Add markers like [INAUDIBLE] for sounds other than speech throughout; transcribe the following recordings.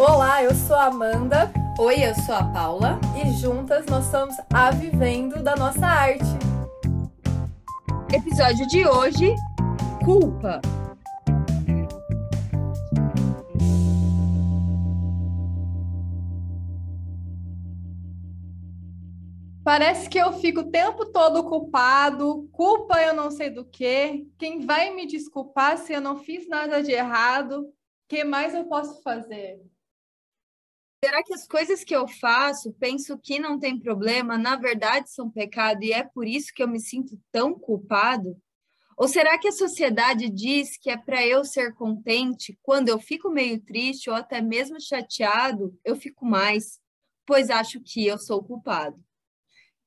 Olá, eu sou a Amanda. Oi, eu sou a Paula. E juntas nós somos a Vivendo da Nossa Arte. Episódio de hoje: Culpa. Parece que eu fico o tempo todo culpado, culpa eu não sei do que. Quem vai me desculpar se eu não fiz nada de errado? O que mais eu posso fazer? Será que as coisas que eu faço, penso que não tem problema, na verdade são pecado e é por isso que eu me sinto tão culpado? Ou será que a sociedade diz que é para eu ser contente quando eu fico meio triste ou até mesmo chateado, eu fico mais, pois acho que eu sou culpado?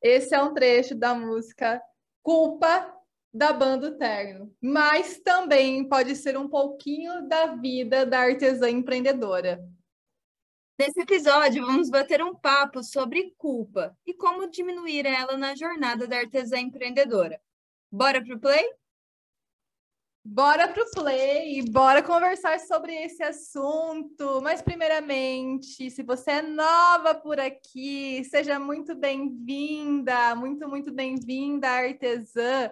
Esse é um trecho da música Culpa da Banda Terno, mas também pode ser um pouquinho da vida da artesã empreendedora. Nesse episódio, vamos bater um papo sobre culpa e como diminuir ela na jornada da artesã empreendedora. Bora pro play? Bora pro play e bora conversar sobre esse assunto. Mas primeiramente, se você é nova por aqui, seja muito bem-vinda, muito, muito bem-vinda, artesã.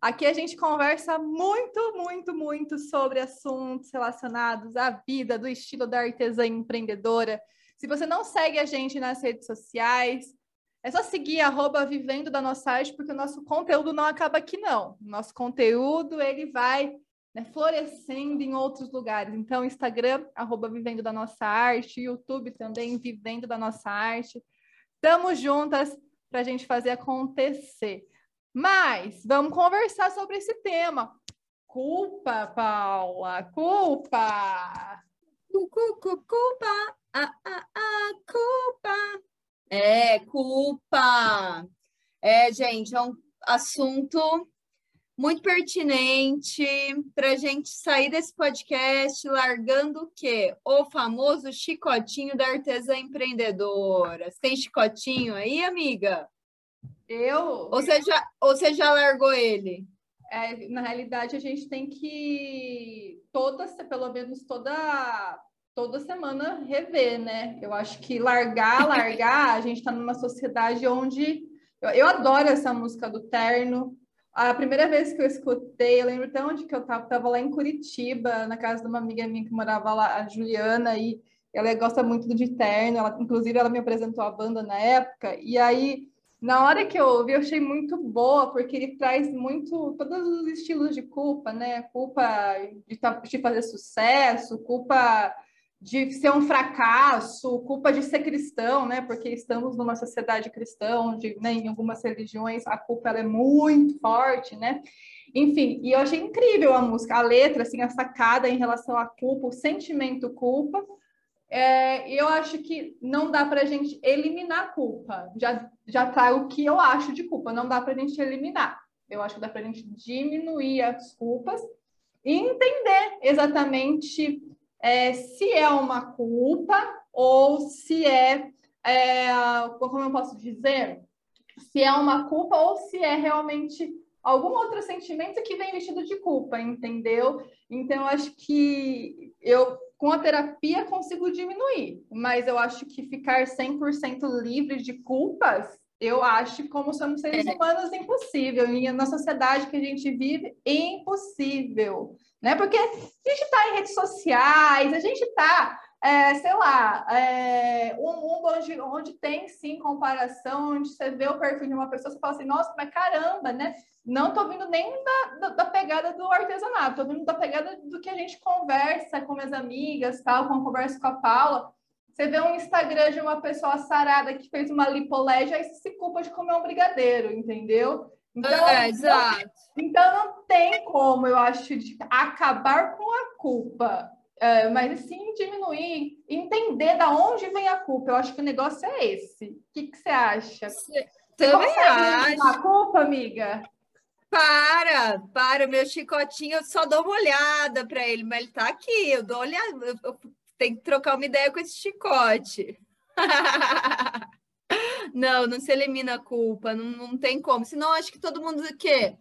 Aqui a gente conversa muito, muito, muito sobre assuntos relacionados à vida, do estilo da artesã empreendedora. Se você não segue a gente nas redes sociais, é só seguir arroba vivendo da nossa arte, porque o nosso conteúdo não acaba aqui, não. Nosso conteúdo, ele vai né, florescendo em outros lugares. Então, Instagram, arroba vivendo da nossa arte, YouTube também, vivendo da nossa arte. Estamos juntas para a gente fazer acontecer. Mas, vamos conversar sobre esse tema. Culpa, Paula, culpa! Culpa, ah, ah, ah, culpa! É, culpa. É, gente, é um assunto muito pertinente para a gente sair desse podcast largando o quê? O famoso chicotinho da artesã empreendedora. Você tem chicotinho aí, amiga? Eu? Ou você já, ou você já largou ele? É, na realidade, a gente tem que toda, pelo menos toda toda semana rever, né? Eu acho que largar, largar, a gente está numa sociedade onde. Eu, eu, adoro essa música do Terno. A primeira vez que eu escutei, eu lembro até onde que eu estava, estava lá em Curitiba, na casa de uma amiga minha que morava lá, a Juliana, e ela gosta muito de Terno, ela, inclusive ela me apresentou a banda na época, e aí, na hora que eu ouvi, eu achei muito boa, porque ele traz muito, todos os estilos de culpa, né? Culpa de, de fazer sucesso, culpa de ser um fracasso, culpa de ser cristão, né? Porque estamos numa sociedade cristã, onde né, em algumas religiões a culpa é muito forte, né? Enfim, e eu achei incrível a música, a letra, assim, a sacada em relação à culpa, o sentimento culpa. É, eu acho que não dá para a gente eliminar a culpa. Já, já tá o que eu acho de culpa, não dá para a gente eliminar. Eu acho que dá para a gente diminuir as culpas e entender exatamente é, se é uma culpa ou se é, é, como eu posso dizer, se é uma culpa ou se é realmente algum outro sentimento que vem vestido de culpa, entendeu? Então, acho que eu, com a terapia, consigo diminuir, mas eu acho que ficar 100% livre de culpas, eu acho, como somos seres é. humanos, impossível. E na sociedade que a gente vive, impossível né? Porque a gente está em redes sociais, a gente está, é, sei lá, é, um mundo onde, onde tem sim comparação, onde você vê o perfil de uma pessoa, você fala assim, nossa, mas caramba, né? Não estou vindo nem da, da, da, pegada do artesanato, estou vindo da pegada do que a gente conversa com minhas amigas, tal, converso com a Paula. Você vê um Instagram de uma pessoa sarada que fez uma lipolégia e se culpa de comer um brigadeiro, entendeu? Então, é, exato. Então não tem como, eu acho, de acabar com a culpa. É, mas sim diminuir, entender da onde vem a culpa. Eu acho que o negócio é esse. O que, que você acha? Você também acho. a culpa, amiga? Para, para, meu chicotinho, eu só dou uma olhada para ele, mas ele tá aqui, eu dou olhada, eu, eu tenho que trocar uma ideia com esse chicote. [LAUGHS] Não, não se elimina a culpa, não, não tem como. Senão, acho que todo mundo o quê?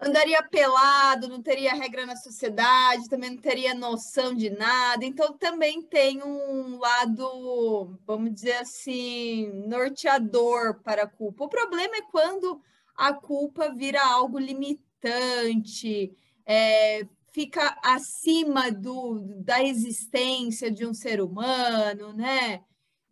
Andaria pelado, não teria regra na sociedade, também não teria noção de nada. Então, também tem um lado, vamos dizer assim, norteador para a culpa. O problema é quando a culpa vira algo limitante, é, fica acima do, da existência de um ser humano, né?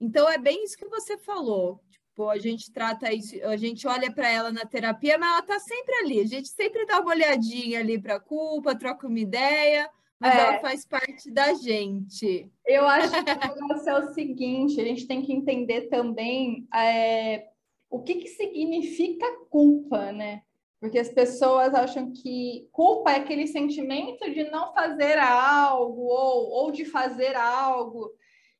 Então, é bem isso que você falou. Pô, a gente trata isso, a gente olha para ela na terapia, mas ela está sempre ali. A gente sempre dá uma olhadinha ali para a culpa, troca uma ideia, mas é. ela faz parte da gente. Eu acho que o negócio é o seguinte: a gente tem que entender também é, o que, que significa culpa, né? Porque as pessoas acham que culpa é aquele sentimento de não fazer algo ou, ou de fazer algo.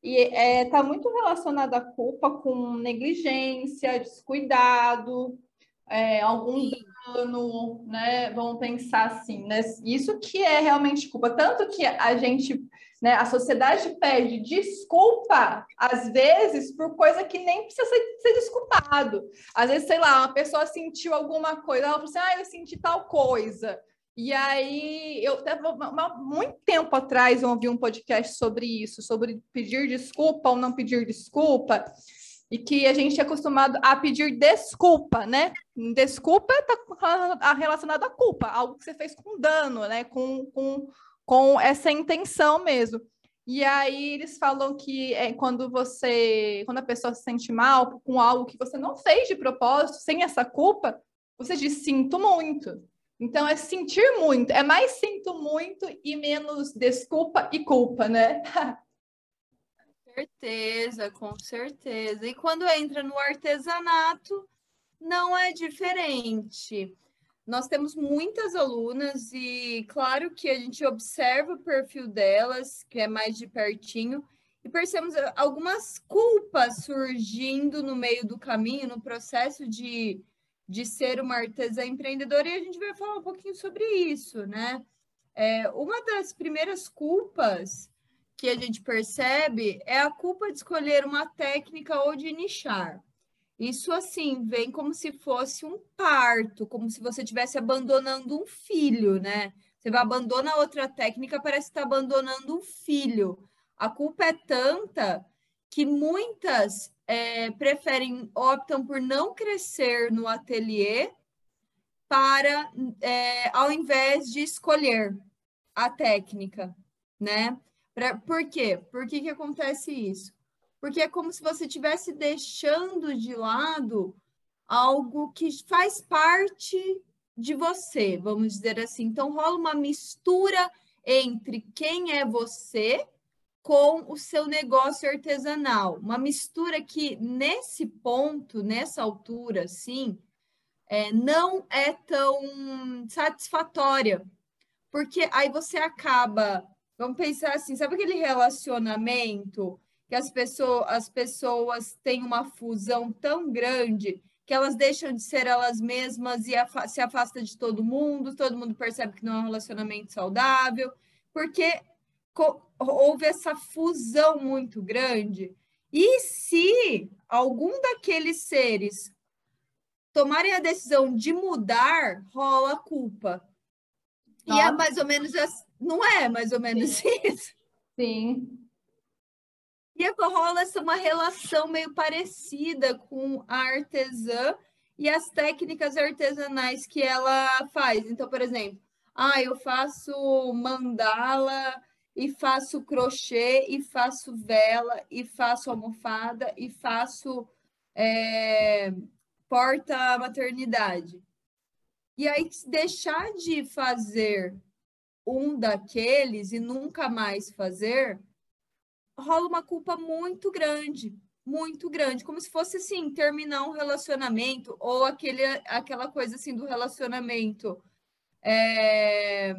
E está é, tá muito relacionada a culpa com negligência, descuidado, é, algum dano, né? Vamos pensar assim, né? Isso que é realmente culpa. Tanto que a gente, né, a sociedade pede desculpa, às vezes, por coisa que nem precisa ser, ser desculpado. Às vezes, sei lá, uma pessoa sentiu alguma coisa, ela falou assim, ah, eu senti tal coisa. E aí, eu muito tempo atrás eu ouvi um podcast sobre isso, sobre pedir desculpa ou não pedir desculpa, e que a gente é acostumado a pedir desculpa, né? Desculpa está relacionado à culpa, algo que você fez com dano, né? Com, com, com essa intenção mesmo. E aí eles falam que é quando você, quando a pessoa se sente mal com algo que você não fez de propósito, sem essa culpa, você diz sinto muito. Então, é sentir muito, é mais sinto muito e menos desculpa e culpa, né? [LAUGHS] certeza, com certeza. E quando entra no artesanato, não é diferente. Nós temos muitas alunas e, claro, que a gente observa o perfil delas, que é mais de pertinho, e percebemos algumas culpas surgindo no meio do caminho, no processo de de ser uma artesã empreendedora e a gente vai falar um pouquinho sobre isso, né? É, uma das primeiras culpas que a gente percebe é a culpa de escolher uma técnica ou de nichar. Isso, assim, vem como se fosse um parto, como se você estivesse abandonando um filho, né? Você vai abandonar outra técnica, parece que está abandonando um filho. A culpa é tanta que muitas é, preferem, optam por não crescer no ateliê para, é, ao invés de escolher a técnica, né? Pra, por quê? Por que, que acontece isso? Porque é como se você estivesse deixando de lado algo que faz parte de você, vamos dizer assim. Então, rola uma mistura entre quem é você com o seu negócio artesanal. Uma mistura que, nesse ponto, nessa altura, sim, é, não é tão satisfatória. Porque aí você acaba, vamos pensar assim, sabe aquele relacionamento que as pessoas, as pessoas têm uma fusão tão grande que elas deixam de ser elas mesmas e afa se afasta de todo mundo, todo mundo percebe que não é um relacionamento saudável, porque houve essa fusão muito grande. E se algum daqueles seres tomarem a decisão de mudar, rola culpa. Nossa. E é mais ou menos assim, não é mais ou menos Sim. isso? Sim. E rola essa uma relação meio parecida com a artesã e as técnicas artesanais que ela faz. Então, por exemplo, ah, eu faço mandala e faço crochê, e faço vela, e faço almofada, e faço é, porta-maternidade. E aí, deixar de fazer um daqueles e nunca mais fazer, rola uma culpa muito grande, muito grande, como se fosse assim, terminar um relacionamento ou aquele, aquela coisa assim do relacionamento. É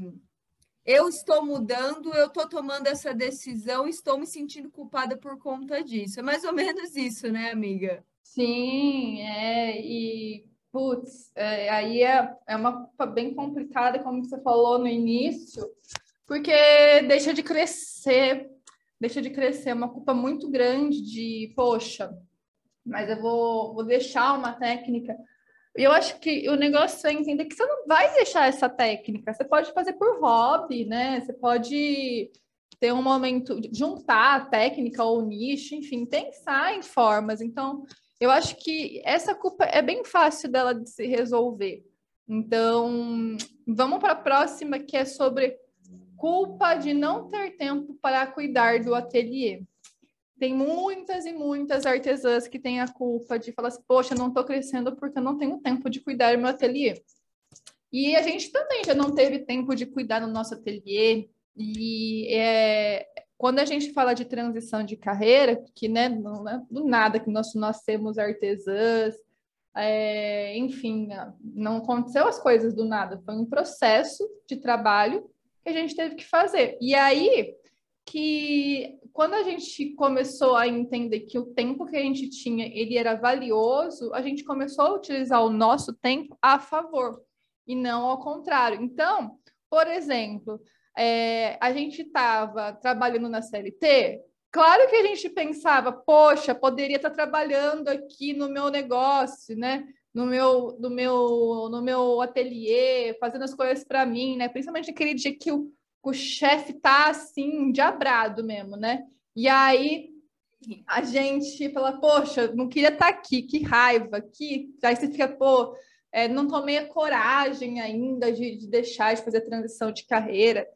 eu estou mudando, eu estou tomando essa decisão, estou me sentindo culpada por conta disso. É mais ou menos isso, né, amiga? Sim, é, e putz, é, aí é, é uma culpa bem complicada, como você falou no início, porque deixa de crescer, deixa de crescer, é uma culpa muito grande de, poxa, mas eu vou, vou deixar uma técnica eu acho que o negócio é entender que você não vai deixar essa técnica. Você pode fazer por hobby, né? Você pode ter um momento, juntar a técnica ou o nicho, enfim, pensar em formas. Então, eu acho que essa culpa é bem fácil dela de se resolver. Então, vamos para a próxima, que é sobre culpa de não ter tempo para cuidar do ateliê. Tem muitas e muitas artesãs que têm a culpa de falar assim, poxa, não estou crescendo porque eu não tenho tempo de cuidar do meu ateliê. E a gente também já não teve tempo de cuidar do nosso ateliê. E é, quando a gente fala de transição de carreira, que né, não é do nada que nós nascemos artesãs, é, enfim, não aconteceu as coisas do nada, foi um processo de trabalho que a gente teve que fazer. E aí que quando a gente começou a entender que o tempo que a gente tinha ele era valioso, a gente começou a utilizar o nosso tempo a favor e não ao contrário. Então, por exemplo, é, a gente estava trabalhando na CLT, claro que a gente pensava, poxa, poderia estar trabalhando aqui no meu negócio, né? No meu, no meu, no meu ateliê, fazendo as coisas para mim, né? Principalmente aquele dia que o, o chefe tá assim, diabrado mesmo, né? E aí a gente fala, poxa, não queria estar tá aqui, que raiva, que aí você fica, pô, é, não tomei a coragem ainda de, de deixar de fazer a transição de carreira.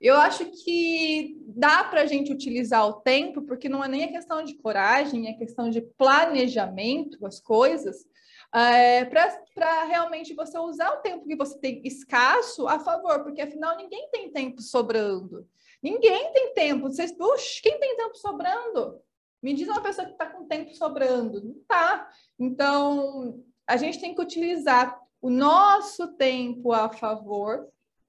Eu acho que dá para a gente utilizar o tempo, porque não é nem a questão de coragem, é questão de planejamento, as coisas, é, para realmente você usar o tempo que você tem escasso a favor, porque afinal ninguém tem tempo sobrando. Ninguém tem tempo. Vocês, Puxa, quem tem tempo sobrando? Me diz uma pessoa que está com tempo sobrando. Não está. Então, a gente tem que utilizar o nosso tempo a favor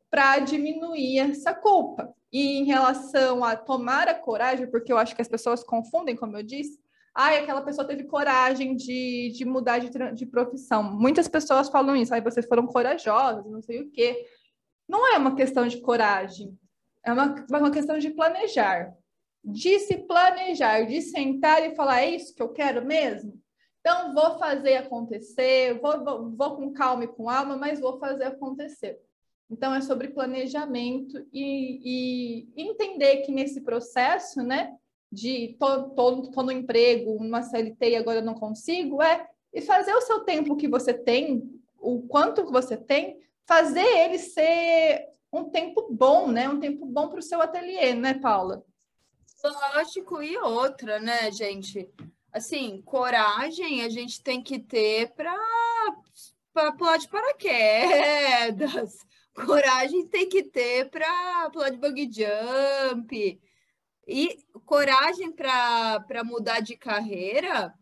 para diminuir essa culpa. E em relação a tomar a coragem, porque eu acho que as pessoas confundem, como eu disse, ai, aquela pessoa teve coragem de, de mudar de, de profissão. Muitas pessoas falam isso, ai, vocês foram corajosas, não sei o quê. Não é uma questão de coragem, é uma, é uma questão de planejar. De se planejar, de sentar e falar, é isso que eu quero mesmo? Então, vou fazer acontecer, vou, vou, vou com calma e com alma, mas vou fazer acontecer. Então, é sobre planejamento e, e entender que nesse processo, né, de tô, tô, tô no emprego, uma CLT e agora não consigo, é e fazer o seu tempo que você tem, o quanto você tem, fazer ele ser um tempo bom, né? Um tempo bom para o seu ateliê, né, Paula? Lógico, e outra, né, gente? Assim, coragem a gente tem que ter para pular de paraquedas, [LAUGHS] coragem tem que ter para pular de bug jump. E coragem para mudar de carreira,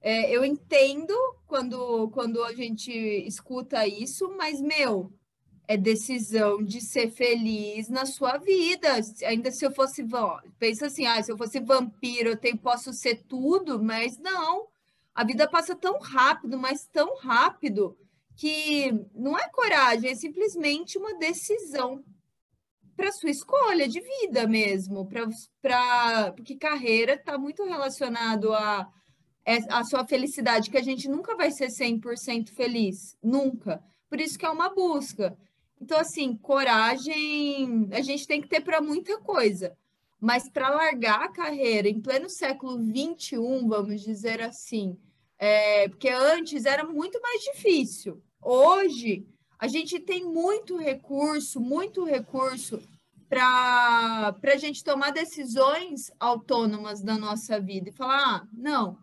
é, eu entendo quando, quando a gente escuta isso, mas, meu, é decisão de ser feliz na sua vida. Ainda se eu fosse, pensa assim, ah, se eu fosse vampiro, eu tenho, posso ser tudo, mas não. A vida passa tão rápido, mas tão rápido, que não é coragem, é simplesmente uma decisão para sua escolha de vida mesmo, para porque carreira está muito relacionado a, é, a sua felicidade, que a gente nunca vai ser 100% feliz, nunca. Por isso que é uma busca. Então, assim, coragem a gente tem que ter para muita coisa. Mas para largar a carreira em pleno século XXI, vamos dizer assim, é, porque antes era muito mais difícil. Hoje, a gente tem muito recurso, muito recurso para a gente tomar decisões autônomas da nossa vida e falar: ah, não,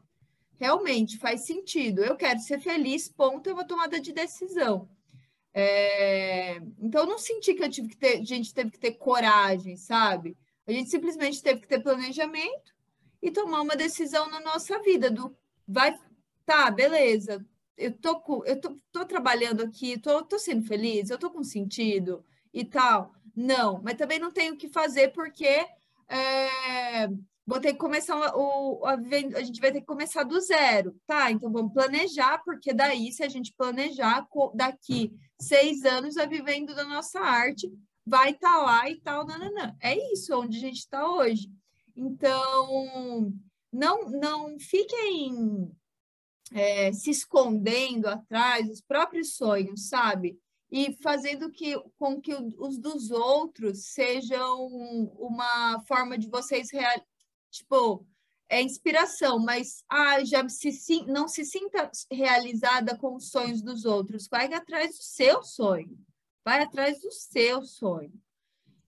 realmente faz sentido, eu quero ser feliz, ponto, eu vou tomar de decisão. É... Então, não senti que eu tive que ter, a gente teve que ter coragem, sabe? A gente simplesmente teve que ter planejamento e tomar uma decisão na nossa vida do vai, tá, beleza, eu tô, eu tô, tô trabalhando aqui, tô, tô sendo feliz, eu tô com sentido e tal. Não, mas também não tenho o que fazer porque é, vou ter que começar o, a, a gente vai ter que começar do zero, tá? Então vamos planejar, porque daí, se a gente planejar, daqui seis anos a vivendo da nossa arte, vai estar tá lá e tal, nananã. É isso onde a gente está hoje. Então, não, não fiquem é, se escondendo atrás dos próprios sonhos, sabe? E fazendo que, com que os dos outros sejam uma forma de vocês real, tipo é inspiração, mas ah, já se, não se sinta realizada com os sonhos dos outros. Vai atrás do seu sonho. Vai atrás do seu sonho.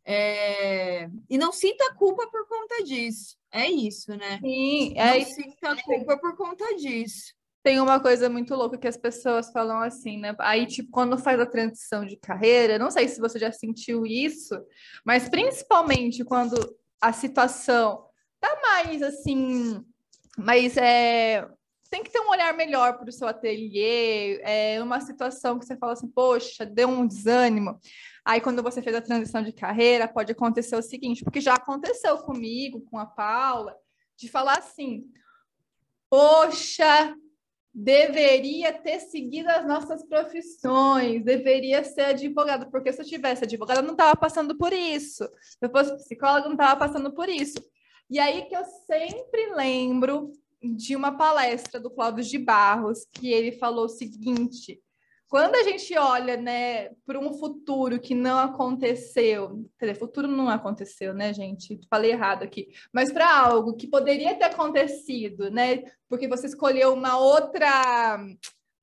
É... E não sinta culpa por conta disso. É isso, né? Sim, é Não sinta culpa por conta disso. Tem uma coisa muito louca que as pessoas falam assim, né? Aí, tipo, quando faz a transição de carreira, não sei se você já sentiu isso, mas principalmente quando a situação tá mais assim, mas é tem que ter um olhar melhor para o seu ateliê, é uma situação que você fala assim, poxa, deu um desânimo. Aí, quando você fez a transição de carreira, pode acontecer o seguinte, porque já aconteceu comigo, com a Paula, de falar assim: poxa, deveria ter seguido as nossas profissões, deveria ser advogado, porque se eu tivesse advogada, eu não estava passando por isso. Se eu fosse psicóloga, eu não estava passando por isso. E aí que eu sempre lembro de uma palestra do Cláudio de Barros, que ele falou o seguinte: quando a gente olha, né, para um futuro que não aconteceu, quer dizer, futuro não aconteceu, né, gente? Falei errado aqui, mas para algo que poderia ter acontecido, né? Porque você escolheu uma outra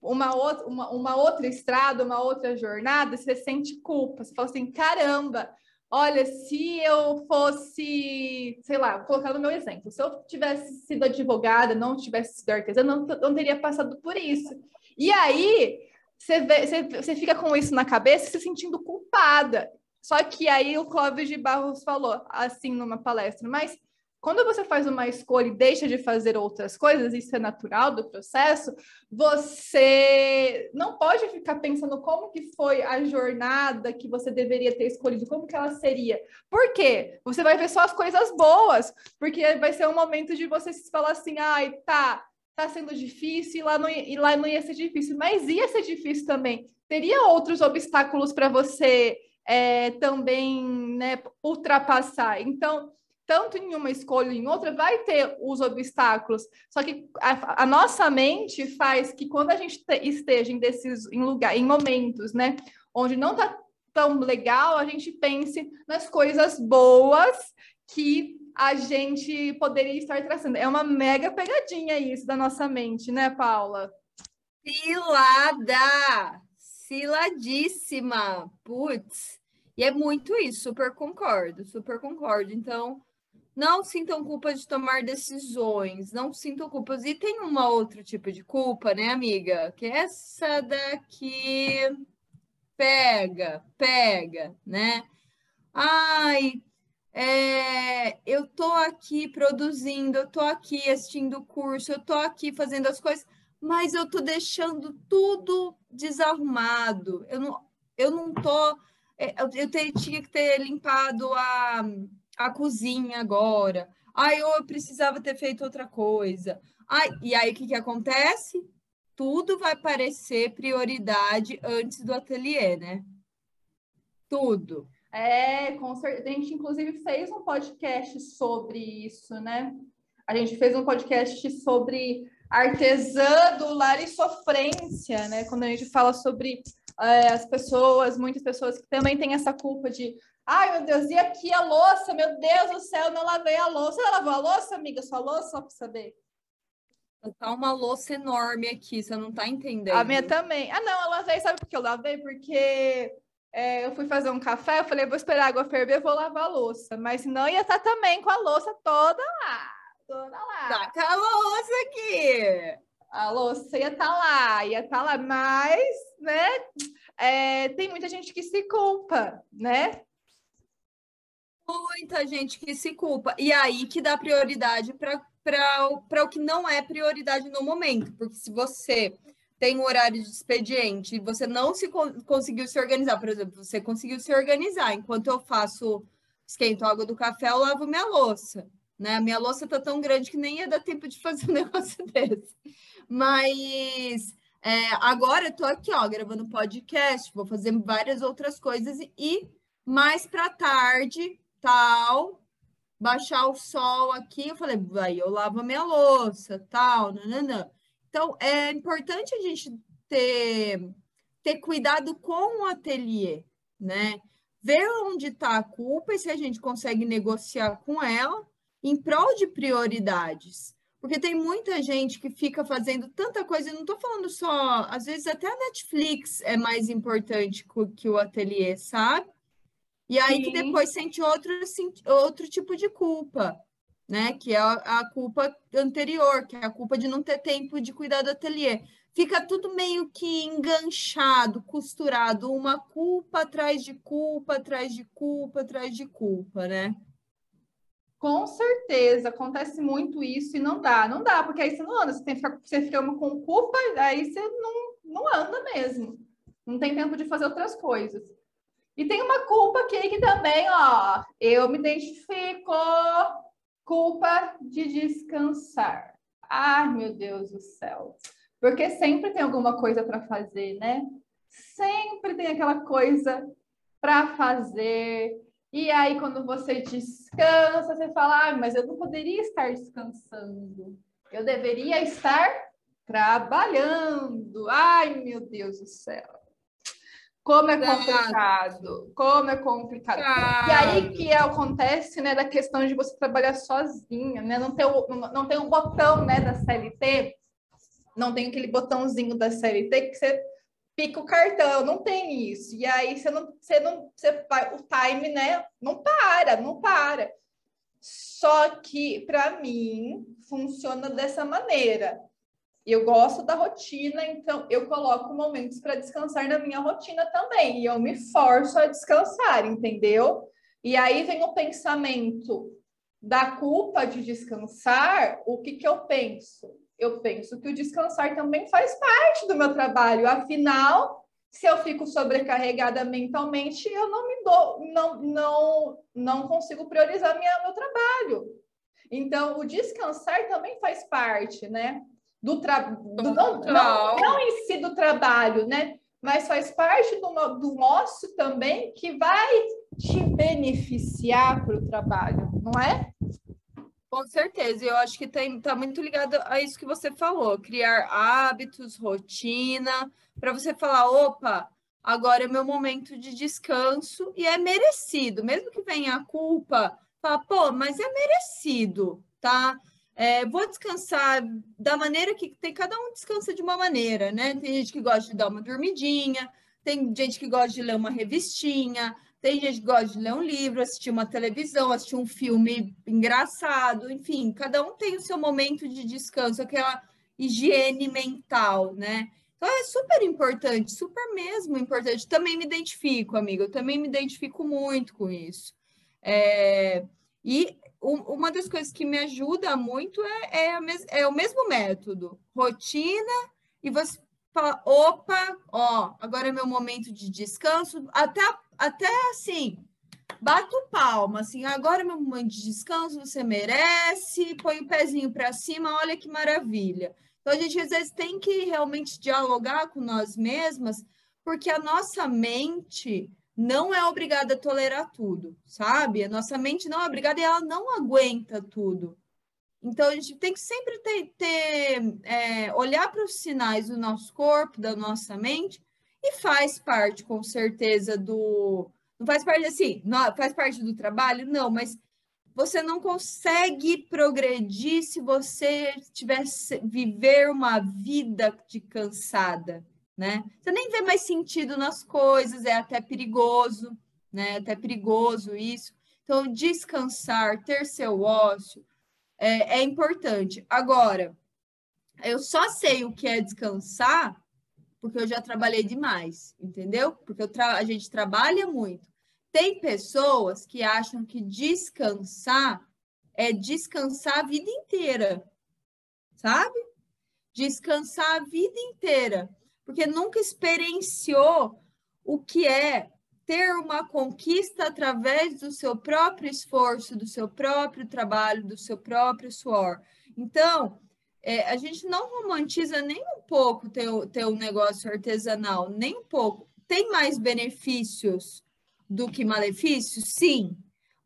uma outra, uma, uma outra estrada, uma outra jornada, você sente culpa. Você fala assim: caramba, olha, se eu fosse, sei lá, vou colocar no meu exemplo, se eu tivesse sido advogada, não tivesse sido artesã, não, não teria passado por isso. E aí, você, vê, você, você fica com isso na cabeça se sentindo culpada. Só que aí o Clóvis de Barros falou, assim, numa palestra, mas quando você faz uma escolha e deixa de fazer outras coisas, isso é natural do processo, você não pode ficar pensando como que foi a jornada que você deveria ter escolhido, como que ela seria. Por quê? Você vai ver só as coisas boas, porque vai ser um momento de você se falar assim, ai, tá, tá sendo difícil e lá não, e lá não ia ser difícil, mas ia ser difícil também. Teria outros obstáculos para você é, também né, ultrapassar. Então, tanto em uma escolha em outra, vai ter os obstáculos. Só que a, a nossa mente faz que quando a gente te, esteja em, desses, em lugar, em momentos, né, onde não está tão legal, a gente pense nas coisas boas que a gente poderia estar traçando. É uma mega pegadinha isso da nossa mente, né, Paula? Cilada! Ciladíssima! Putz! E é muito isso, super concordo, super concordo. Então, não sintam culpa de tomar decisões, não sintam culpas. E tem uma outro tipo de culpa, né, amiga? Que é essa daqui pega, pega, né? Ai, é, eu tô aqui produzindo, eu tô aqui assistindo o curso, eu tô aqui fazendo as coisas, mas eu tô deixando tudo desarrumado. Eu não, eu não tô. É, eu, eu tinha que ter limpado a a cozinha agora. Ai, eu precisava ter feito outra coisa. Ai, e aí o que, que acontece? Tudo vai parecer prioridade antes do ateliê, né? Tudo. É, com certeza. A gente, inclusive, fez um podcast sobre isso, né? A gente fez um podcast sobre artesã do lar e sofrência, né? Quando a gente fala sobre é, as pessoas, muitas pessoas que também têm essa culpa de Ai, meu Deus, e aqui a louça? Meu Deus do céu, não lavei a louça. Você lavou a louça, amiga? Sua louça, só para saber. Tá uma louça enorme aqui, você não tá entendendo. A minha também. Ah, não, eu lavei, sabe por que eu lavei? Porque é, eu fui fazer um café, eu falei, vou esperar a água ferver, vou lavar a louça. Mas senão ia estar também com a louça toda lá. Toda lá. Tá com a louça aqui. A louça ia estar tá lá, ia estar tá lá, mas, né, é, tem muita gente que se culpa, né? muita gente que se culpa. E aí que dá prioridade para o que não é prioridade no momento. Porque se você tem um horário de expediente e você não se conseguiu se organizar, por exemplo, você conseguiu se organizar. Enquanto eu faço, esquento a água do café, eu lavo minha louça. Né? A minha louça tá tão grande que nem ia dar tempo de [LAUGHS] fazer um negócio desse. Mas é, agora eu tô aqui, ó, gravando podcast, vou fazer várias outras coisas e mais para tarde tal, baixar o sol aqui, eu falei, aí eu lavo a minha louça, tal, nananã. Então, é importante a gente ter, ter cuidado com o ateliê, né? Ver onde está a culpa e se a gente consegue negociar com ela em prol de prioridades. Porque tem muita gente que fica fazendo tanta coisa, e não estou falando só, às vezes até a Netflix é mais importante que o ateliê, sabe? E aí Sim. que depois sente outro, outro tipo de culpa, né? Que é a, culpa anterior, que é a culpa de não ter tempo de cuidar do ateliê. Fica tudo meio que enganchado, costurado, uma culpa atrás de culpa, atrás de culpa, atrás de culpa, né? Com certeza, acontece muito isso e não dá, não dá, porque aí você não anda, você, tem você fica com culpa, aí você não, não anda mesmo. Não tem tempo de fazer outras coisas. E tem uma culpa aqui que também, ó, eu me identifico. Culpa de descansar. Ai, meu Deus do céu. Porque sempre tem alguma coisa para fazer, né? Sempre tem aquela coisa para fazer. E aí, quando você descansa, você fala, ah, mas eu não poderia estar descansando. Eu deveria estar trabalhando. Ai, meu Deus do céu. Como é complicado, como é complicado. Claro. E aí que acontece, né, da questão de você trabalhar sozinha, né? Não tem o, não tem o botão, né, da CLT, não tem aquele botãozinho da CLT que você pica o cartão, não tem isso. E aí você não, você não, você vai, o time, né? Não para, não para. Só que para mim funciona dessa maneira. Eu gosto da rotina, então eu coloco momentos para descansar na minha rotina também. E eu me forço a descansar, entendeu? E aí vem o pensamento da culpa de descansar. O que, que eu penso? eu penso que o descansar também faz parte do meu trabalho. Afinal, se eu fico sobrecarregada mentalmente, eu não me dou, não, não, não consigo priorizar minha, meu trabalho. Então, o descansar também faz parte, né? Do trabalho, não, não, não em si do trabalho, né? Mas faz parte do, do nosso também que vai te beneficiar para o trabalho, não é? Com certeza, eu acho que está muito ligado a isso que você falou, criar hábitos, rotina, para você falar, opa, agora é meu momento de descanso e é merecido, mesmo que venha a culpa, fala, pô, mas é merecido, tá? É, vou descansar da maneira que tem, cada um descansa de uma maneira, né? Tem gente que gosta de dar uma dormidinha, tem gente que gosta de ler uma revistinha, tem gente que gosta de ler um livro, assistir uma televisão, assistir um filme engraçado, enfim, cada um tem o seu momento de descanso, aquela higiene mental, né? Então é super importante, super mesmo importante. Também me identifico, amiga, eu também me identifico muito com isso. É... E uma das coisas que me ajuda muito é, é, mes... é o mesmo método, rotina, e você fala, opa, ó, agora é meu momento de descanso, até até assim, bato palma, assim, agora é meu momento de descanso, você merece, põe o pezinho para cima, olha que maravilha. Então, a gente às vezes tem que realmente dialogar com nós mesmas, porque a nossa mente não é obrigada a tolerar tudo, sabe? A nossa mente não é obrigada e ela não aguenta tudo. Então, a gente tem que sempre ter, ter é, olhar para os sinais do nosso corpo, da nossa mente, e faz parte, com certeza, do. Não faz parte assim, não, faz parte do trabalho? Não, mas você não consegue progredir se você tivesse viver uma vida de cansada, né? Você nem vê mais sentido nas coisas, é até perigoso, né? É até perigoso isso. Então, descansar, ter seu ócio é, é importante. Agora, eu só sei o que é descansar porque eu já trabalhei demais, entendeu? Porque a gente trabalha muito. Tem pessoas que acham que descansar é descansar a vida inteira, sabe? Descansar a vida inteira, porque nunca experienciou o que é ter uma conquista através do seu próprio esforço, do seu próprio trabalho, do seu próprio suor. Então, é, a gente não romantiza nem um pouco ter, ter um negócio artesanal, nem um pouco. Tem mais benefícios do que malefícios? Sim.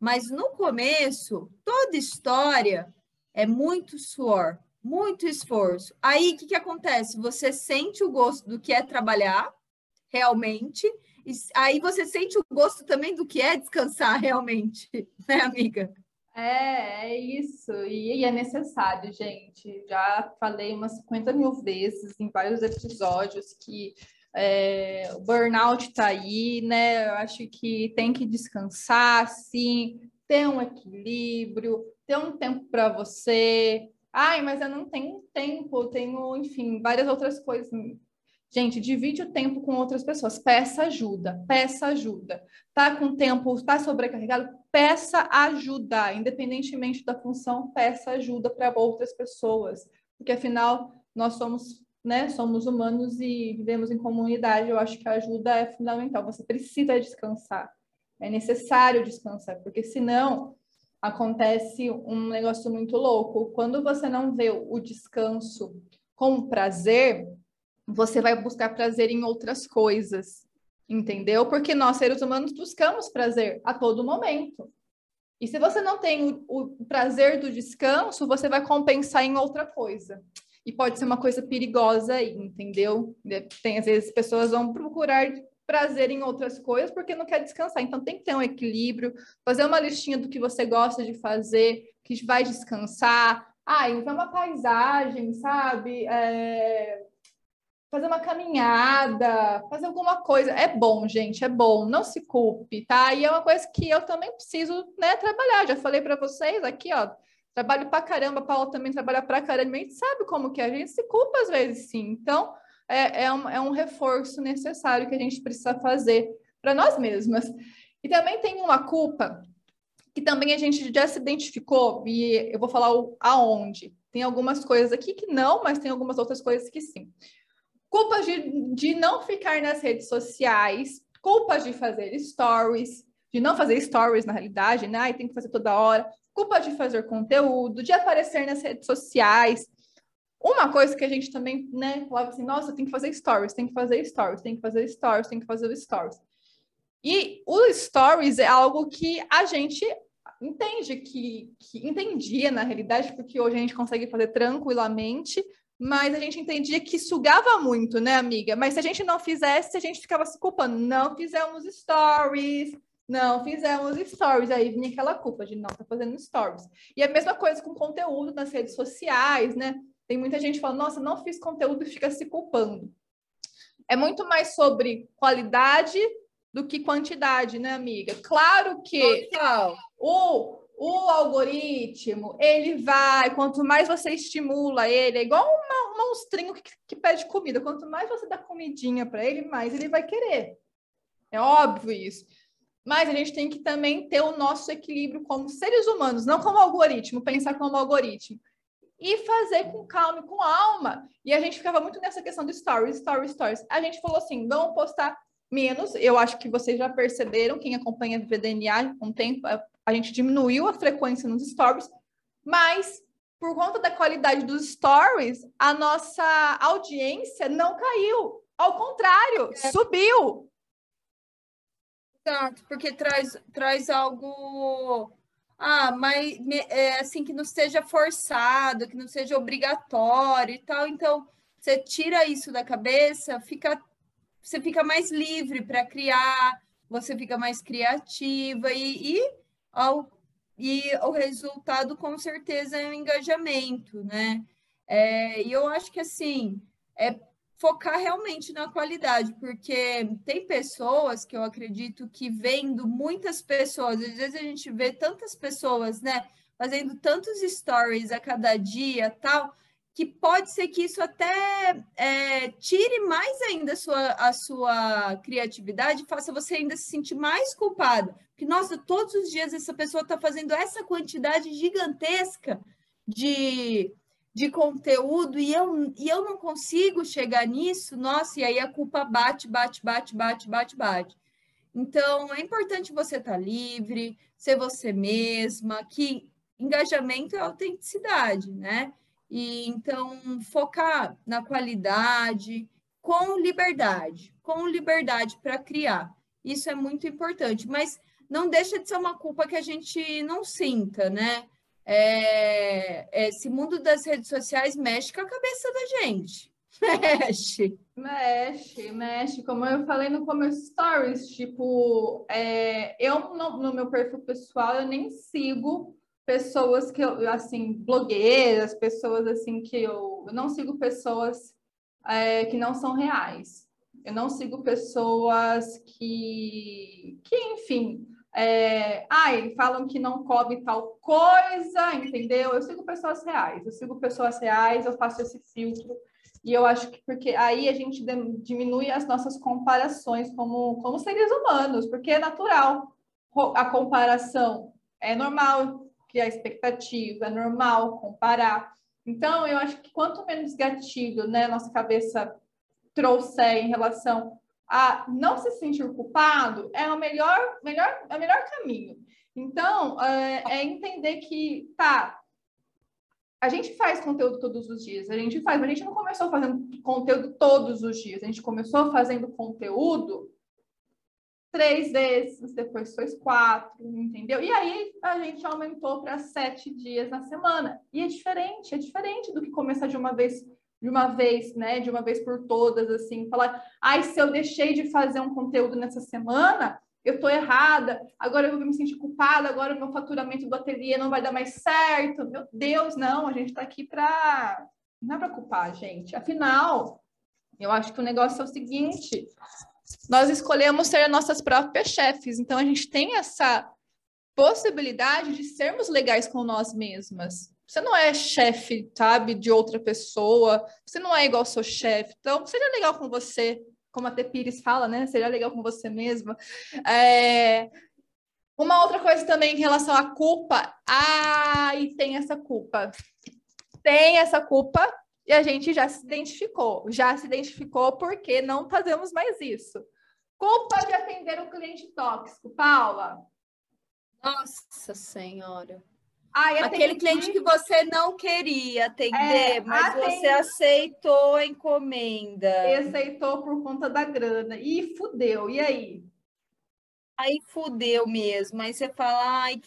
Mas no começo, toda história é muito suor, muito esforço. Aí o que, que acontece? Você sente o gosto do que é trabalhar realmente, e aí você sente o gosto também do que é descansar [LAUGHS] realmente, né, amiga? É, é isso, e, e, é necessário, gente. Já falei umas 50 mil vezes em vários episódios que é, o burnout tá aí, né? Eu acho que tem que descansar, sim, ter um equilíbrio, ter um tempo para você. Ai, mas eu não tenho tempo, tenho, enfim, várias outras coisas. Gente, divide o tempo com outras pessoas. Peça ajuda, peça ajuda. Tá com tempo, tá sobrecarregado? Peça ajuda, independentemente da função, peça ajuda para outras pessoas, porque afinal nós somos, né, somos humanos e vivemos em comunidade. Eu acho que a ajuda é fundamental. Você precisa descansar. É necessário descansar, porque senão acontece um negócio muito louco. Quando você não vê o descanso com prazer, você vai buscar prazer em outras coisas, entendeu? Porque nós, seres humanos, buscamos prazer a todo momento. E se você não tem o, prazer do descanso, você vai compensar em outra coisa. E pode ser uma coisa perigosa aí, entendeu? Tem, às vezes, pessoas vão procurar prazer em outras coisas porque não quer descansar. Então tem que ter um equilíbrio, fazer uma listinha do que você gosta de fazer, que vai descansar. Ah, então uma paisagem, sabe? É fazer uma caminhada, fazer alguma coisa. É bom, gente, é bom, não se culpe, tá? E é uma coisa que eu também preciso, né, trabalhar. Já falei para vocês aqui, ó, trabalho pra caramba, a Paula também trabalha pra caramba, a gente sabe como que é, a gente se culpa às vezes sim. Então, é, é, um, é um reforço necessário que a gente precisa fazer para nós mesmas. E também tem uma culpa que também a gente já se identificou, e eu vou falar o, aonde. Tem algumas coisas aqui que não, mas tem algumas outras coisas que sim. Culpas de, de não ficar nas redes sociais, culpas de fazer stories, de não fazer stories na realidade, né? E tem que fazer toda hora. Culpa de fazer conteúdo, de aparecer nas redes sociais. Uma coisa que a gente também, né, falava assim, nossa, tem que fazer stories, tem que fazer stories, tem que fazer stories, tem que fazer stories. E o stories é algo que a gente entende que, que entendia na realidade, porque hoje a gente consegue fazer tranquilamente, mas a gente entendia que sugava muito, né, amiga? Mas se a gente não fizesse, a gente ficava se culpando. Não fizemos stories, não fizemos stories. Aí vinha aquela culpa de não estar tá fazendo stories. E a mesma coisa com conteúdo nas redes sociais, né? Tem muita gente falando, nossa, não fiz conteúdo e fica se culpando. É muito mais sobre qualidade do que quantidade, né, amiga? Claro que Total. o o algoritmo, ele vai, quanto mais você estimula ele, é igual uma, um monstrinho que, que pede comida, quanto mais você dá comidinha para ele, mais ele vai querer. É óbvio isso. Mas a gente tem que também ter o nosso equilíbrio como seres humanos, não como algoritmo, pensar como algoritmo. E fazer com calma e com alma. E a gente ficava muito nessa questão de stories, stories, stories. A gente falou assim: vamos postar menos. Eu acho que vocês já perceberam, quem acompanha o VDNA um tempo, a gente diminuiu a frequência nos stories, mas por conta da qualidade dos stories, a nossa audiência não caiu. Ao contrário, é. subiu. Exato, porque traz, traz algo. Ah, mas é, assim, que não seja forçado, que não seja obrigatório e tal. Então, você tira isso da cabeça, fica, você fica mais livre para criar, você fica mais criativa e, e ao, e o resultado com certeza é o engajamento, né? É, e eu acho que assim é focar realmente na qualidade, porque tem pessoas que eu acredito que vendo muitas pessoas, às vezes a gente vê tantas pessoas, né, fazendo tantos stories a cada dia, tal, que pode ser que isso até é, tire mais ainda a sua, a sua criatividade, faça você ainda se sentir mais culpada. Porque, nossa, todos os dias essa pessoa está fazendo essa quantidade gigantesca de, de conteúdo e eu, e eu não consigo chegar nisso, nossa, e aí a culpa bate, bate, bate, bate, bate, bate. Então, é importante você estar tá livre, ser você mesma, que engajamento é autenticidade, né? E então focar na qualidade com liberdade, com liberdade para criar. Isso é muito importante, mas não deixa de ser uma culpa que a gente não sinta, né? É, esse mundo das redes sociais mexe com a cabeça da gente. [LAUGHS] Mexe. Mexe, mexe. Como eu falei no começo stories, tipo, é, eu no, no, meu perfil pessoal eu nem sigo pessoas que eu, assim, blogueiras, pessoas assim que eu, eu não sigo pessoas é, que não são reais. Eu não sigo pessoas que, que enfim, é, ai, falam que não come tal coisa, entendeu? Eu sigo pessoas reais, eu sigo pessoas reais, eu faço esse filtro. E eu acho que porque aí a gente diminui as nossas comparações como, como seres humanos, porque é natural a comparação. É normal criar expectativa, é normal comparar. Então, eu acho que quanto menos gatilho né, nossa cabeça trouxer em relação a não se sentir culpado, é o melhor, melhor, é o melhor caminho. Então, é, é entender que, tá, a gente faz conteúdo todos os dias, a gente faz, mas a gente não começou fazendo conteúdo todos os dias, a gente começou fazendo conteúdo três vezes, depois foi quatro, entendeu? E aí a gente aumentou para sete dias na semana. E é diferente, é diferente do que começar de uma vez, de uma vez, né? De uma vez por todas, assim, falar, ai, se eu deixei de fazer um conteúdo nessa semana, eu estou errada, agora eu vou me sentir culpada, agora o meu faturamento do ateliê não vai dar mais certo. Meu Deus, não, a gente está aqui para. Não é para culpar, gente. Afinal, eu acho que o negócio é o seguinte: nós escolhemos ser nossas próprias chefes, então a gente tem essa possibilidade de sermos legais com nós mesmas. Você não é chefe, sabe, de outra pessoa, você não é igual ao seu chefe, então seja legal com você, como a T. Pires fala, né? Seja legal com você mesma. É... Uma outra coisa também em relação à culpa. Ah, e tem essa culpa. Tem essa culpa e a gente já se identificou. Já se identificou porque não fazemos mais isso. Culpa de atender um cliente tóxico, Paula. Nossa Senhora. Aquele cliente que você não queria atender, é, mas atende... você aceitou a encomenda. E aceitou por conta da grana. E fudeu. E aí? Aí fudeu mesmo. Aí você fala, ai,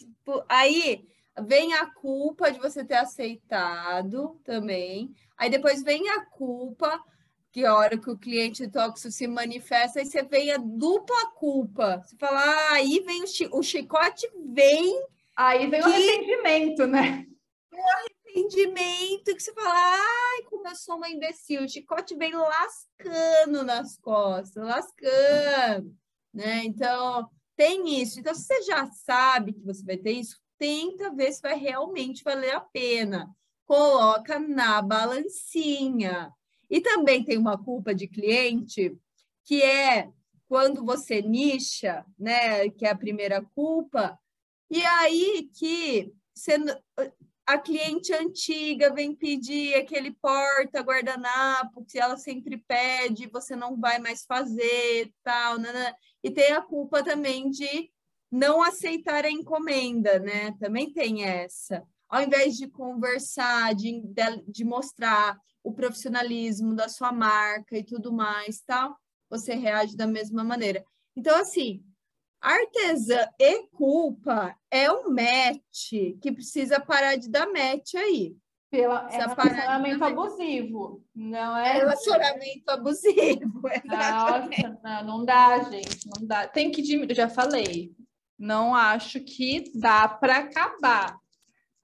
aí vem a culpa de você ter aceitado também. Aí depois vem a culpa que a hora que o cliente tóxico se manifesta, aí você vem a dupla culpa. Você fala, ah, aí vem o, chi o chicote, vem Aí vem que... o arrependimento, né? O arrependimento que você fala, ai, como eu sou uma imbecil. O chicote vem lascando nas costas, lascando, né? Então, tem isso. Então, se você já sabe que você vai ter isso, tenta ver se vai realmente valer a pena. Coloca na balancinha. E também tem uma culpa de cliente, que é quando você nicha, né, que é a primeira culpa, e aí que você, a cliente antiga vem pedir aquele porta guardanapo que ela sempre pede, você não vai mais fazer, tal, né, né? e tem a culpa também de não aceitar a encomenda, né? Também tem essa. Ao invés de conversar, de, de mostrar o profissionalismo da sua marca e tudo mais, tal, você reage da mesma maneira. Então, assim, Artesã e culpa é um match que precisa parar de dar match aí. Pela, é relacionamento abusivo, não é? Relacionamento abusivo, [LAUGHS] Nossa, não, não dá, gente, não dá. Tem que diminuir, já falei. Não acho que dá para acabar.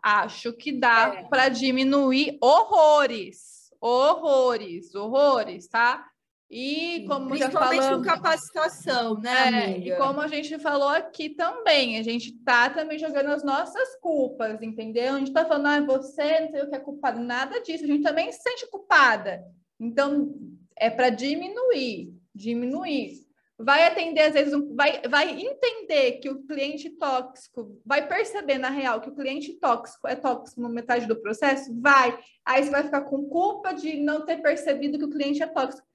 Acho que dá é. para diminuir horrores, horrores, horrores, tá? E como já falamos, com capacitação, né, é? E como a gente falou aqui também, a gente tá também jogando as nossas culpas, entendeu? A gente tá falando, ah, você não sei o que é culpada, nada disso. A gente também se sente culpada. Então, é para diminuir, diminuir. Vai atender, às vezes, um, vai, vai entender que o cliente tóxico, vai perceber, na real, que o cliente tóxico é tóxico na metade do processo? Vai. Aí você vai ficar com culpa de não ter percebido que o cliente é tóxico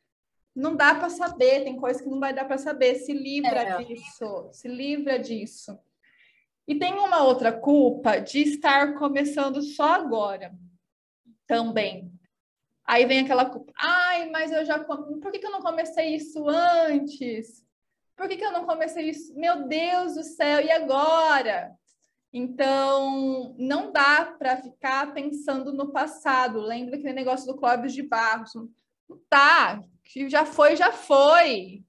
não dá para saber, tem coisas que não vai dar para saber. Se livra é. disso, se livra disso. E tem uma outra culpa de estar começando só agora também. Aí vem aquela culpa, ai, mas eu já. Por que, que eu não comecei isso antes? Por que, que eu não comecei isso? Meu Deus do céu, e agora? Então, não dá para ficar pensando no passado. Lembra aquele negócio do Clóvis de Barros? Tá, que já foi, já foi.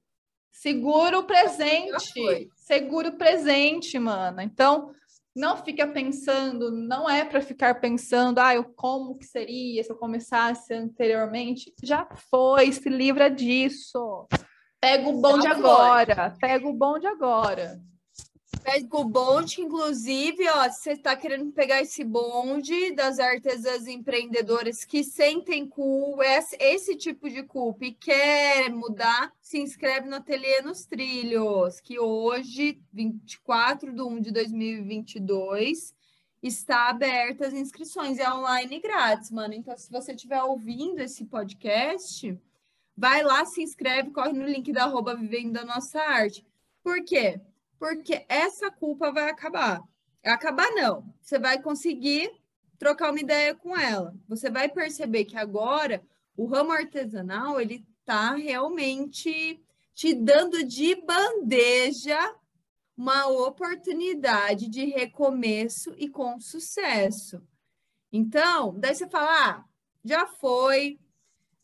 Segura o presente. Segura o presente, mano. Então, não fica pensando, não é para ficar pensando, ah, eu, como que seria se eu começasse anteriormente. Já foi, se livra disso. Pega o bonde agora, pega o bonde agora. Pega o bonde, inclusive, ó, se você está querendo pegar esse bonde das artesãs empreendedoras que sentem culpa, esse, esse tipo de culpa e quer mudar, se inscreve no Ateliê nos Trilhos, que hoje, 24 de 1 de 2022, está aberta as inscrições, é online grátis, mano. Então, se você estiver ouvindo esse podcast, vai lá, se inscreve, corre no link da arroba Vivendo da Nossa Arte. Por quê? Porque essa culpa vai acabar. Acabar não, você vai conseguir trocar uma ideia com ela. Você vai perceber que agora o ramo artesanal ele está realmente te dando de bandeja uma oportunidade de recomeço e com sucesso. Então, daí você fala, ah, já foi,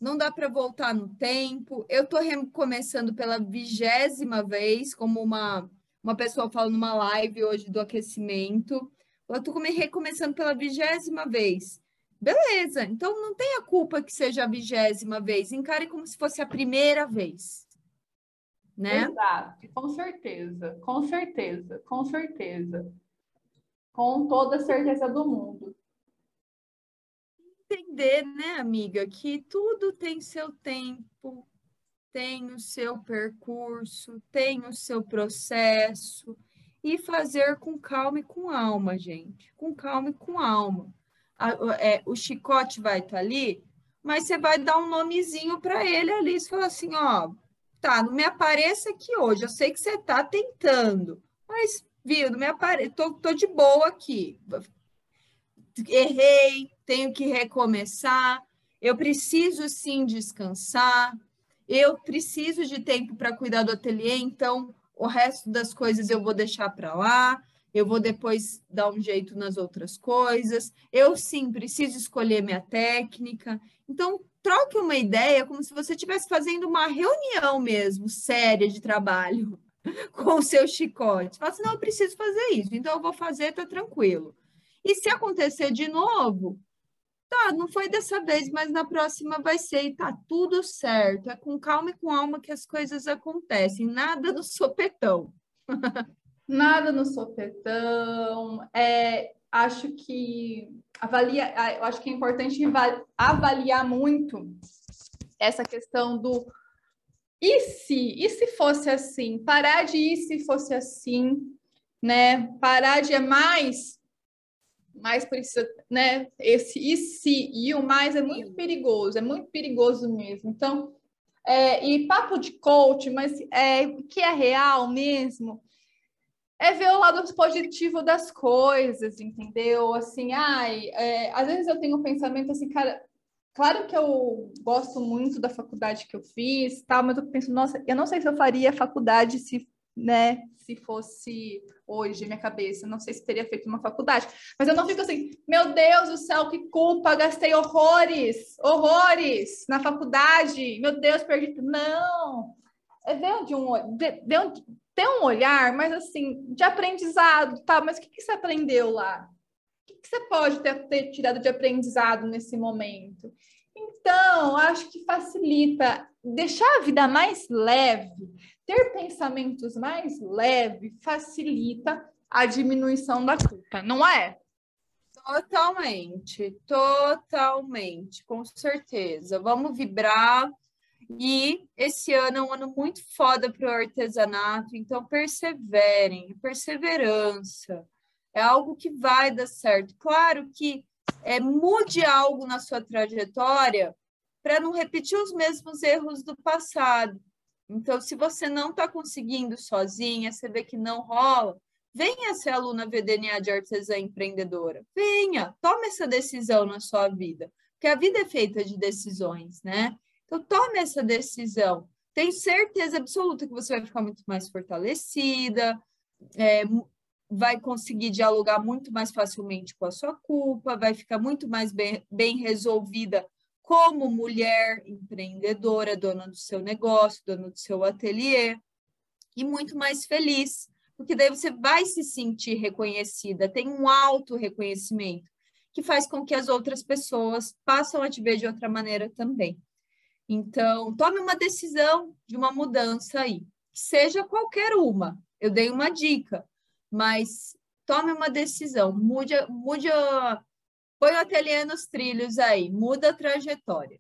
não dá para voltar no tempo. Eu estou recomeçando pela vigésima vez como uma uma pessoa falando numa live hoje do aquecimento. Eu estou recomeçando pela vigésima vez. Beleza, então não tenha culpa que seja a vigésima vez. Encare como se fosse a primeira vez. Né? Exato, com certeza, com certeza, com certeza. Com toda a certeza do mundo. Entender, né, amiga, que tudo tem seu tempo, tem o seu percurso, tem o seu processo e fazer com calma e com alma, gente, com calma e com alma. A, é, o chicote vai estar tá ali, mas você vai dar um nomezinho para ele ali, você fala assim, ó, tá, não me apareça aqui hoje, eu sei que você está tentando, mas, viu, não me apareça, tô, tô de boa aqui, errei, tenho que recomeçar, eu preciso sim descansar, eu preciso de tempo para cuidar do ateliê, então o resto das coisas eu vou deixar para lá, eu vou depois dar um jeito nas outras coisas. Eu sim preciso escolher minha técnica. Então, troque uma ideia como se você estivesse fazendo uma reunião mesmo, séria de trabalho [LAUGHS] com o seu chicote. Fala assim, não, eu preciso fazer isso, então eu vou fazer, tá tranquilo. E se acontecer de novo, Tá, não foi dessa vez, mas na próxima vai ser e tá tudo certo. É com calma e com alma que as coisas acontecem, nada no sopetão. [LAUGHS] nada no sopetão. É, acho que avalia, eu acho que é importante avaliar muito essa questão do e se, e se fosse assim, parar de ir se fosse assim, né? Parar de é mais mais precisa, né? Esse e se e o mais é muito perigoso, é muito perigoso mesmo. Então, é, e papo de coach, mas é que é real mesmo, é ver o lado positivo das coisas, entendeu? Assim, ai, é, às vezes eu tenho um pensamento assim, cara, claro que eu gosto muito da faculdade que eu fiz, tal, mas eu penso, nossa, eu não sei se eu faria faculdade se né, se fosse hoje minha cabeça, não sei se teria feito uma faculdade, mas eu não fico assim, meu Deus do céu, que culpa, gastei horrores, horrores na faculdade, meu Deus, perdi. Não, é ver de um, de, de um, ter um olhar, mas assim, de aprendizado, tá, mas o que, que você aprendeu lá? O que, que você pode ter, ter tirado de aprendizado nesse momento? Então, acho que facilita deixar a vida mais leve, ter pensamentos mais leves facilita a diminuição da culpa, não é? Totalmente, totalmente, com certeza. Vamos vibrar. E esse ano é um ano muito foda para o artesanato, então perseverem, perseverança. É algo que vai dar certo. Claro que é, mude algo na sua trajetória para não repetir os mesmos erros do passado. Então, se você não está conseguindo sozinha, você vê que não rola, venha ser aluna VDNA de artesã empreendedora. Venha, tome essa decisão na sua vida, porque a vida é feita de decisões, né? Então, tome essa decisão. Tenho certeza absoluta que você vai ficar muito mais fortalecida, é, vai conseguir dialogar muito mais facilmente com a sua culpa, vai ficar muito mais bem, bem resolvida como mulher empreendedora, dona do seu negócio, dona do seu ateliê, e muito mais feliz, porque daí você vai se sentir reconhecida, tem um auto reconhecimento que faz com que as outras pessoas passam a te ver de outra maneira também. Então, tome uma decisão de uma mudança aí, seja qualquer uma. Eu dei uma dica, mas tome uma decisão, mude, mude a, põe o ateliê nos trilhos aí, muda a trajetória.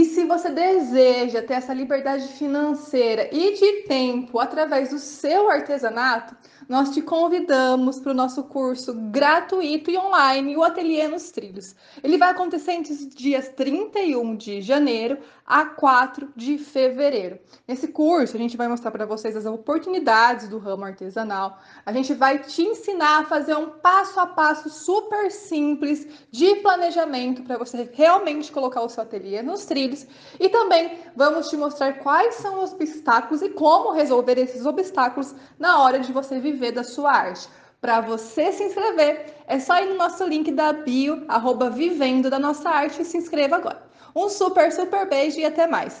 E se você deseja ter essa liberdade financeira e de tempo através do seu artesanato, nós te convidamos para o nosso curso gratuito e online, o Ateliê nos Trilhos. Ele vai acontecer entre os dias 31 de janeiro a 4 de fevereiro. Nesse curso, a gente vai mostrar para vocês as oportunidades do ramo artesanal. A gente vai te ensinar a fazer um passo a passo super simples de planejamento para você realmente colocar o seu ateliê nos trilhos. E também vamos te mostrar quais são os obstáculos e como resolver esses obstáculos na hora de você viver da sua arte. Para você se inscrever, é só ir no nosso link da bio, arroba vivendo da nossa arte e se inscreva agora. Um super, super beijo e até mais!